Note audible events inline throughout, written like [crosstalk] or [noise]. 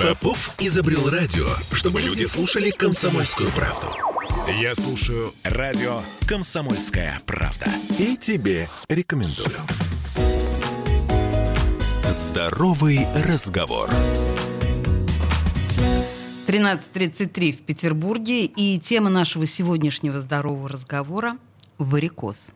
Попов изобрел радио, чтобы люди слушали комсомольскую правду. Я слушаю радио «Комсомольская правда». И тебе рекомендую. Здоровый разговор. 13.33 в Петербурге. И тема нашего сегодняшнего здорового разговора – варикоз.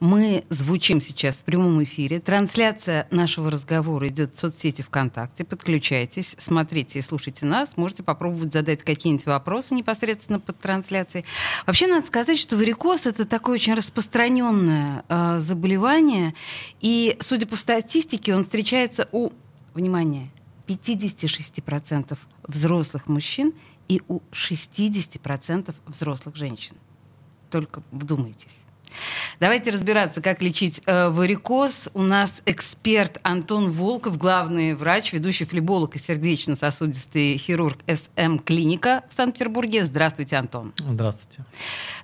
Мы звучим сейчас в прямом эфире. Трансляция нашего разговора идет в соцсети ВКонтакте. Подключайтесь, смотрите и слушайте нас. Можете попробовать задать какие-нибудь вопросы непосредственно под трансляцией. Вообще надо сказать, что варикоз это такое очень распространенное э, заболевание. И, судя по статистике, он встречается у, внимание, 56% взрослых мужчин и у 60% взрослых женщин. Только вдумайтесь. Давайте разбираться, как лечить э, варикоз. У нас эксперт Антон Волков, главный врач, ведущий флеболог и сердечно-сосудистый хирург СМ Клиника в Санкт-Петербурге. Здравствуйте, Антон. Здравствуйте.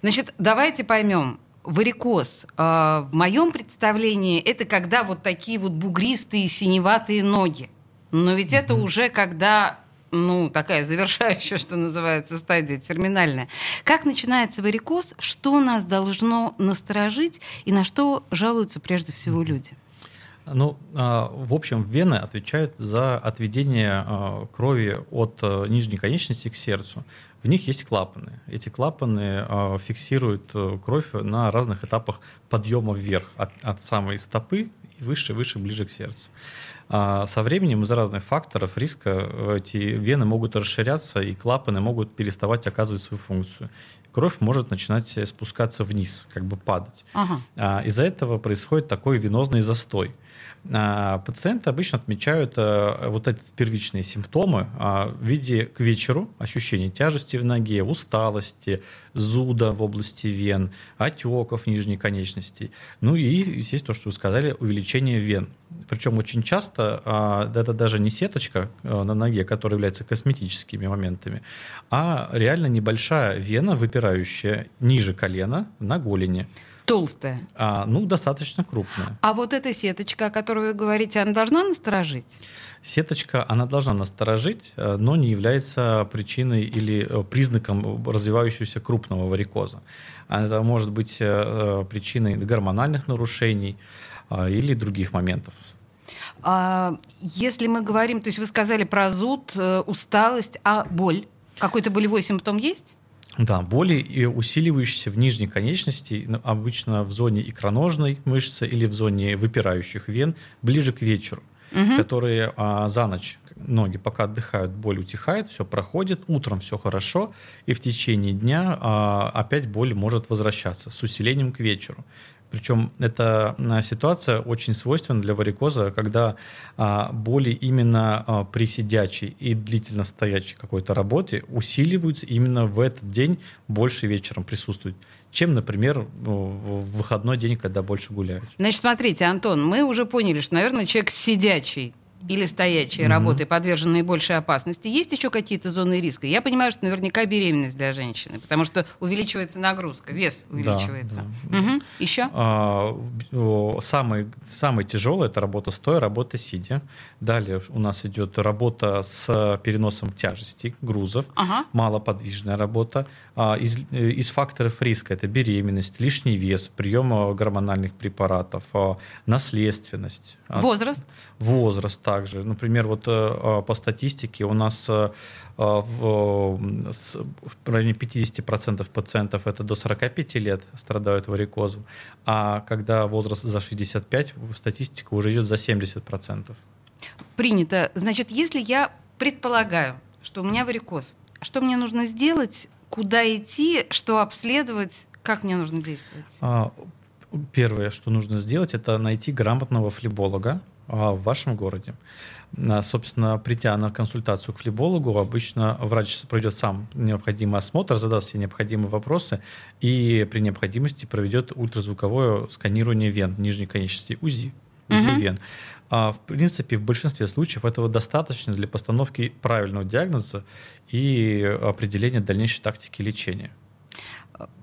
Значит, давайте поймем. Варикоз. Э, в моем представлении это когда вот такие вот бугристые синеватые ноги. Но ведь mm-hmm. это уже когда ну, такая завершающая, что называется, стадия терминальная. Как начинается варикоз, что нас должно насторожить и на что жалуются прежде всего люди? Ну, а, в общем, вены отвечают за отведение а, крови от а, нижней конечности к сердцу. В них есть клапаны. Эти клапаны фиксируют э, кровь на разных этапах подъема вверх, от, от самой стопы и выше, выше, ближе к сердцу. А со временем из-за разных факторов риска эти вены могут расширяться, и клапаны могут переставать оказывать свою функцию. Кровь может начинать спускаться вниз, как бы падать. Ага. А из-за этого происходит такой венозный застой. А, пациенты обычно отмечают а, вот эти первичные симптомы а, в виде к вечеру ощущения тяжести в ноге, усталости, зуда в области вен, отеков нижней конечностей. Ну и здесь то, что вы сказали, увеличение вен. Причем очень часто это даже не сеточка на ноге, которая является косметическими моментами, а реально небольшая вена, выпирающая ниже колена на голени. Толстая? А, ну, достаточно крупная. А вот эта сеточка, о которой вы говорите, она должна насторожить? Сеточка, она должна насторожить, э, но не является причиной или э, признаком развивающегося крупного варикоза. Это может быть причиной гормональных нарушений или других моментов. А если мы говорим, то есть вы сказали про зуд, усталость, а боль? Какой-то болевой симптом есть? Да, боли и усиливающиеся в нижней конечности, ну, обычно в зоне икроножной мышцы или в зоне выпирающих вен, ближе к вечеру, угу. которые а, за ночь ноги пока отдыхают, боль утихает, все проходит, утром все хорошо, и в течение дня а, опять боль может возвращаться с усилением к вечеру. Причем эта ситуация очень свойственна для варикоза, когда а, боли именно а, при сидячей и длительно стоячей какой-то работе усиливаются именно в этот день больше вечером присутствуют чем, например, в выходной день, когда больше гуляешь. Значит, смотрите, Антон, мы уже поняли, что, наверное, человек сидячий или стоячие mm-hmm. работы подвержены наибольшей опасности. Есть еще какие-то зоны риска? Я понимаю, что наверняка беременность для женщины, потому что увеличивается нагрузка, вес увеличивается. Да, да. Угу. Еще? А, самый, самый тяжелый это работа стоя, работа сидя. Далее у нас идет работа с переносом тяжести, грузов, ага. малоподвижная работа. А, из, из факторов риска это беременность, лишний вес, прием гормональных препаратов, а, наследственность. Возраст? Возраст также. Например, вот э, по статистике у нас э, в, в районе 50% пациентов это до 45 лет страдают варикозом, а когда возраст за 65, статистика уже идет за 70%. Принято. Значит, если я предполагаю, что у меня варикоз, что мне нужно сделать, куда идти, что обследовать, как мне нужно действовать? А, первое, что нужно сделать, это найти грамотного флеболога а, в вашем городе. А, собственно, придя на консультацию к флебологу, обычно врач пройдет сам необходимый осмотр, задаст все необходимые вопросы и при необходимости проведет ультразвуковое сканирование вен нижней конечности УЗИ, УЗИ угу. вен. А, в принципе, в большинстве случаев этого достаточно для постановки правильного диагноза и определения дальнейшей тактики лечения.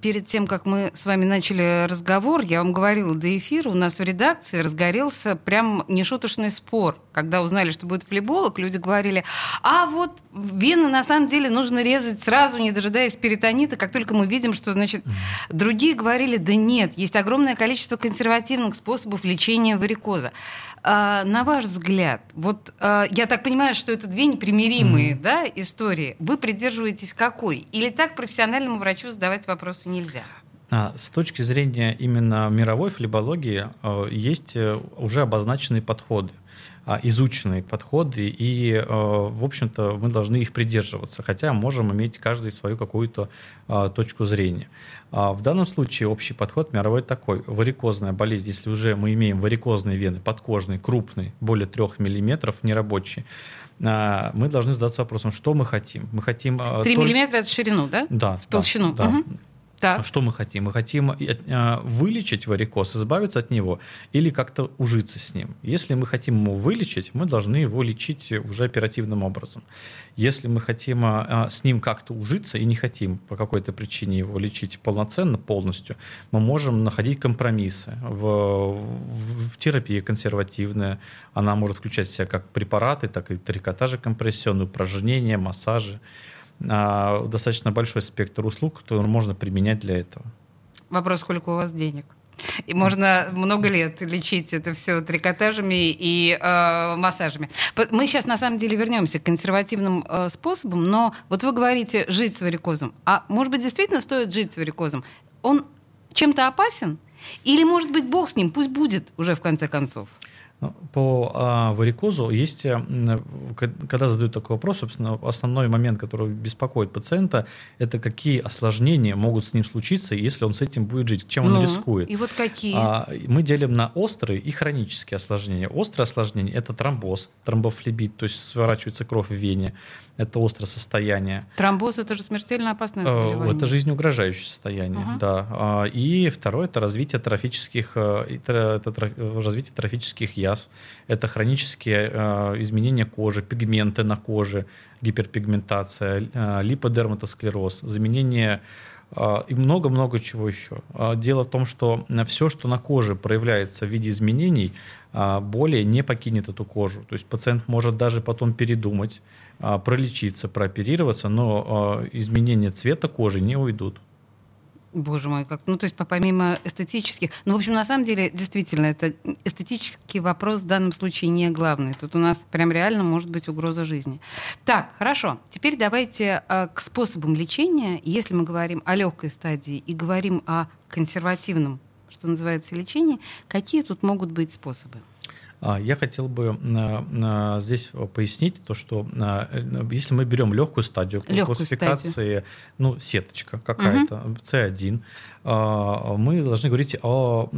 Перед тем, как мы с вами начали разговор, я вам говорила до эфира, у нас в редакции разгорелся прям нешуточный спор. Когда узнали, что будет флеболог, люди говорили, а вот вены на самом деле нужно резать сразу, не дожидаясь перитонита, как только мы видим, что, значит, другие говорили, да нет, есть огромное количество консервативных способов лечения варикоза. А, на ваш взгляд, вот а, я так понимаю, что это две непримиримые mm-hmm. да, истории. Вы придерживаетесь какой? Или так профессиональному врачу задавать вопросы нельзя? А, с точки зрения именно мировой флебологии э, есть э, уже обозначенные подходы. А, изученные подходы, и, э, в общем-то, мы должны их придерживаться, хотя можем иметь каждый свою какую-то а, точку зрения. В данном случае общий подход мировой такой. Варикозная болезнь, если уже мы имеем варикозные вены, подкожные, крупные, более 3 мм, нерабочие, мы должны задаться вопросом, что мы хотим. Мы хотим 3 только... миллиметра это ширину, да? Да. В толщину. Да, угу. Так. Что мы хотим? Мы хотим э, вылечить варикоз, избавиться от него или как-то ужиться с ним. Если мы хотим его вылечить, мы должны его лечить уже оперативным образом. Если мы хотим э, с ним как-то ужиться и не хотим по какой-то причине его лечить полноценно, полностью, мы можем находить компромиссы в, в, в терапии консервативная. Она может включать в себя как препараты, так и трикотажи компрессионные, упражнения, массажи. А, достаточно большой спектр услуг, которые можно применять для этого. Вопрос, сколько у вас денег? И можно много лет лечить это все трикотажами и э, массажами. Мы сейчас на самом деле вернемся к консервативным э, способам, но вот вы говорите жить с варикозом. А может быть действительно стоит жить с варикозом? Он чем-то опасен? Или может быть Бог с ним, пусть будет уже в конце концов? По а, варикозу есть, когда задают такой вопрос, собственно, основной момент, который беспокоит пациента, это какие осложнения могут с ним случиться, если он с этим будет жить, чем ну, он рискует. И вот какие? А, мы делим на острые и хронические осложнения. Острые осложнения – это тромбоз, тромбофлебит, то есть сворачивается кровь в вене это острое состояние. Тромбоз это же смертельно опасное э, заболевание. Это жизнеугрожающее состояние, uh-huh. да. А, и второе это развитие трофических, э, это, развитие трофических язв. Это хронические э, изменения кожи, пигменты на коже, гиперпигментация, липодерматосклероз, заменение и много-много чего еще. Дело в том, что все, что на коже проявляется в виде изменений, более не покинет эту кожу. То есть пациент может даже потом передумать, а, пролечиться, прооперироваться, но изменения цвета кожи не уйдут. Боже мой, как, ну то есть помимо эстетических, ну в общем на самом деле действительно это эстетический вопрос в данном случае не главный. Тут у нас прям реально может быть угроза жизни. Так, хорошо. Теперь давайте э, к способам лечения. Если мы говорим о легкой стадии и говорим о консервативном, что называется, лечении, какие тут могут быть способы? А, я хотел бы здесь пояснить то, что если мы берем легкую стадию легкую классификации, стадию. ну, сеточка какая-то, угу. С1, а, мы должны говорить о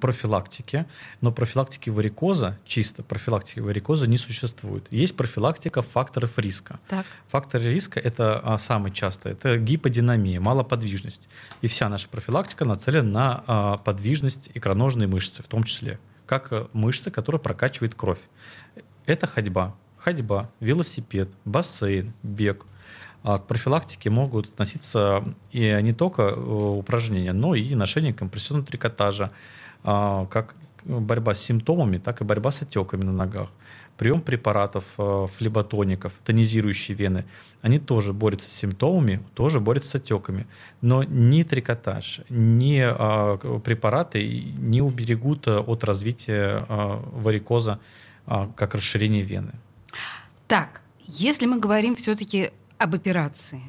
профилактике, но профилактики варикоза, чисто профилактики варикоза не существует. Есть профилактика факторов риска. Так. Факторы риска — это а, самый частый, это гиподинамия, малоподвижность. И вся наша профилактика нацелена на подвижность икроножной мышцы в том числе как э, мышца, которая прокачивает кровь. Это ходьба. Ходьба, велосипед, бассейн, бег. А к профилактике могут относиться и не только э, упражнения, но и ношение компрессионного трикотажа, а, как борьба с симптомами, так и борьба с отеками на ногах прием препаратов, э, флеботоников, тонизирующие вены, они тоже борются с симптомами, тоже борются с отеками. Но ни трикотаж, ни а, препараты не уберегут э, от развития а, варикоза а, как расширение вены. Так, если мы говорим все-таки об операции,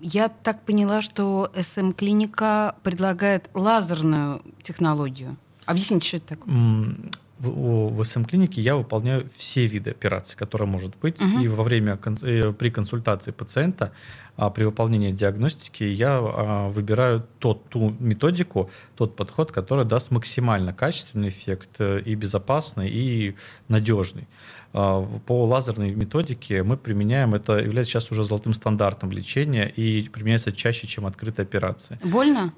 я так поняла, что СМ-клиника предлагает лазерную технологию. Объясните, что это такое? В, в СМ-клинике я выполняю все виды операций, которые может быть. Угу. И во время э, при консультации пациента, а, при выполнении диагностики, я а, выбираю тот, ту методику, тот подход, который даст максимально качественный эффект э, и безопасный, и надежный. А, по лазерной методике мы применяем, это является сейчас уже золотым стандартом лечения и применяется чаще, чем открытая операция. Больно?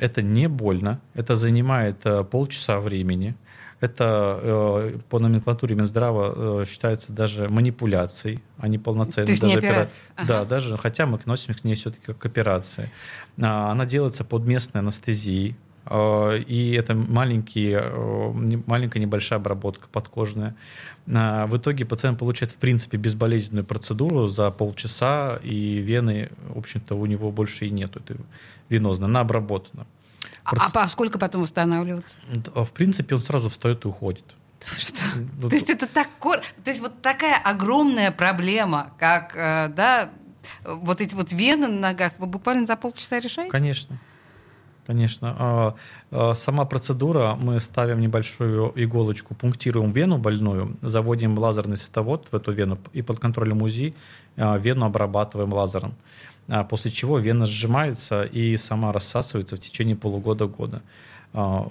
Это не больно, это занимает э, полчаса времени. Это э, по номенклатуре Минздрава э, считается даже манипуляцией, а не полноценной. То есть даже не операция? Ага. Да, даже, хотя мы относимся к ней все-таки как к операции. А, она делается под местной анестезией, а, и это маленькие, э, маленькая небольшая обработка подкожная. А, в итоге пациент получает, в принципе, безболезненную процедуру за полчаса, и вены, в общем-то, у него больше и нету, это венозно, она обработана. А, а сколько потом восстанавливаться? В принципе, он сразу встает и уходит. [laughs] Что? Вот. То есть это так, то есть вот такая огромная проблема, как, э, да, вот эти вот вены на ногах, вы буквально за полчаса решаете? Конечно. Конечно. А, а, сама процедура, мы ставим небольшую иголочку, пунктируем вену больную, заводим лазерный световод в эту вену и под контролем УЗИ а, вену обрабатываем лазером. После чего вена сжимается и сама рассасывается в течение полугода-года. А,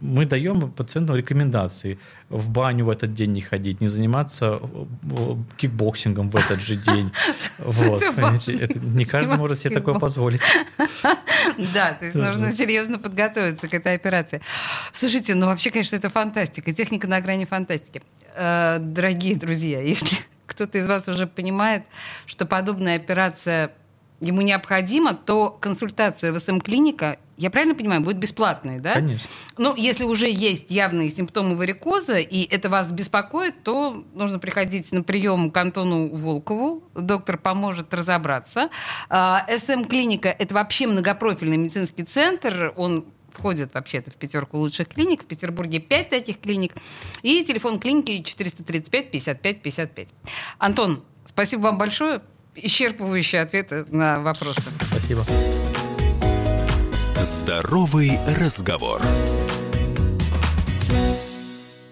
мы даем пациенту рекомендации в баню в этот день не ходить, не заниматься э, кикбоксингом в этот же день. [laughs] Вот, это не [laughs] каждый может себе такое позволить. [laughs] Да, то есть нужно серьезно подготовиться к этой операции. Слушайте, ну вообще, конечно, это фантастика, техника на грани фантастики. Э, дорогие друзья, если кто-то из вас уже понимает, что подобная операция ему необходима, то консультация в СМ-клиника я правильно понимаю, будет бесплатной, да? Конечно. Ну, если уже есть явные симптомы варикоза, и это вас беспокоит, то нужно приходить на прием к Антону Волкову. Доктор поможет разобраться. А, СМ-клиника – это вообще многопрофильный медицинский центр. Он входит вообще-то в пятерку лучших клиник. В Петербурге 5 таких клиник. И телефон клиники 435 55 55. Антон, спасибо вам большое. Исчерпывающие ответы на вопросы. Спасибо. Здоровый разговор.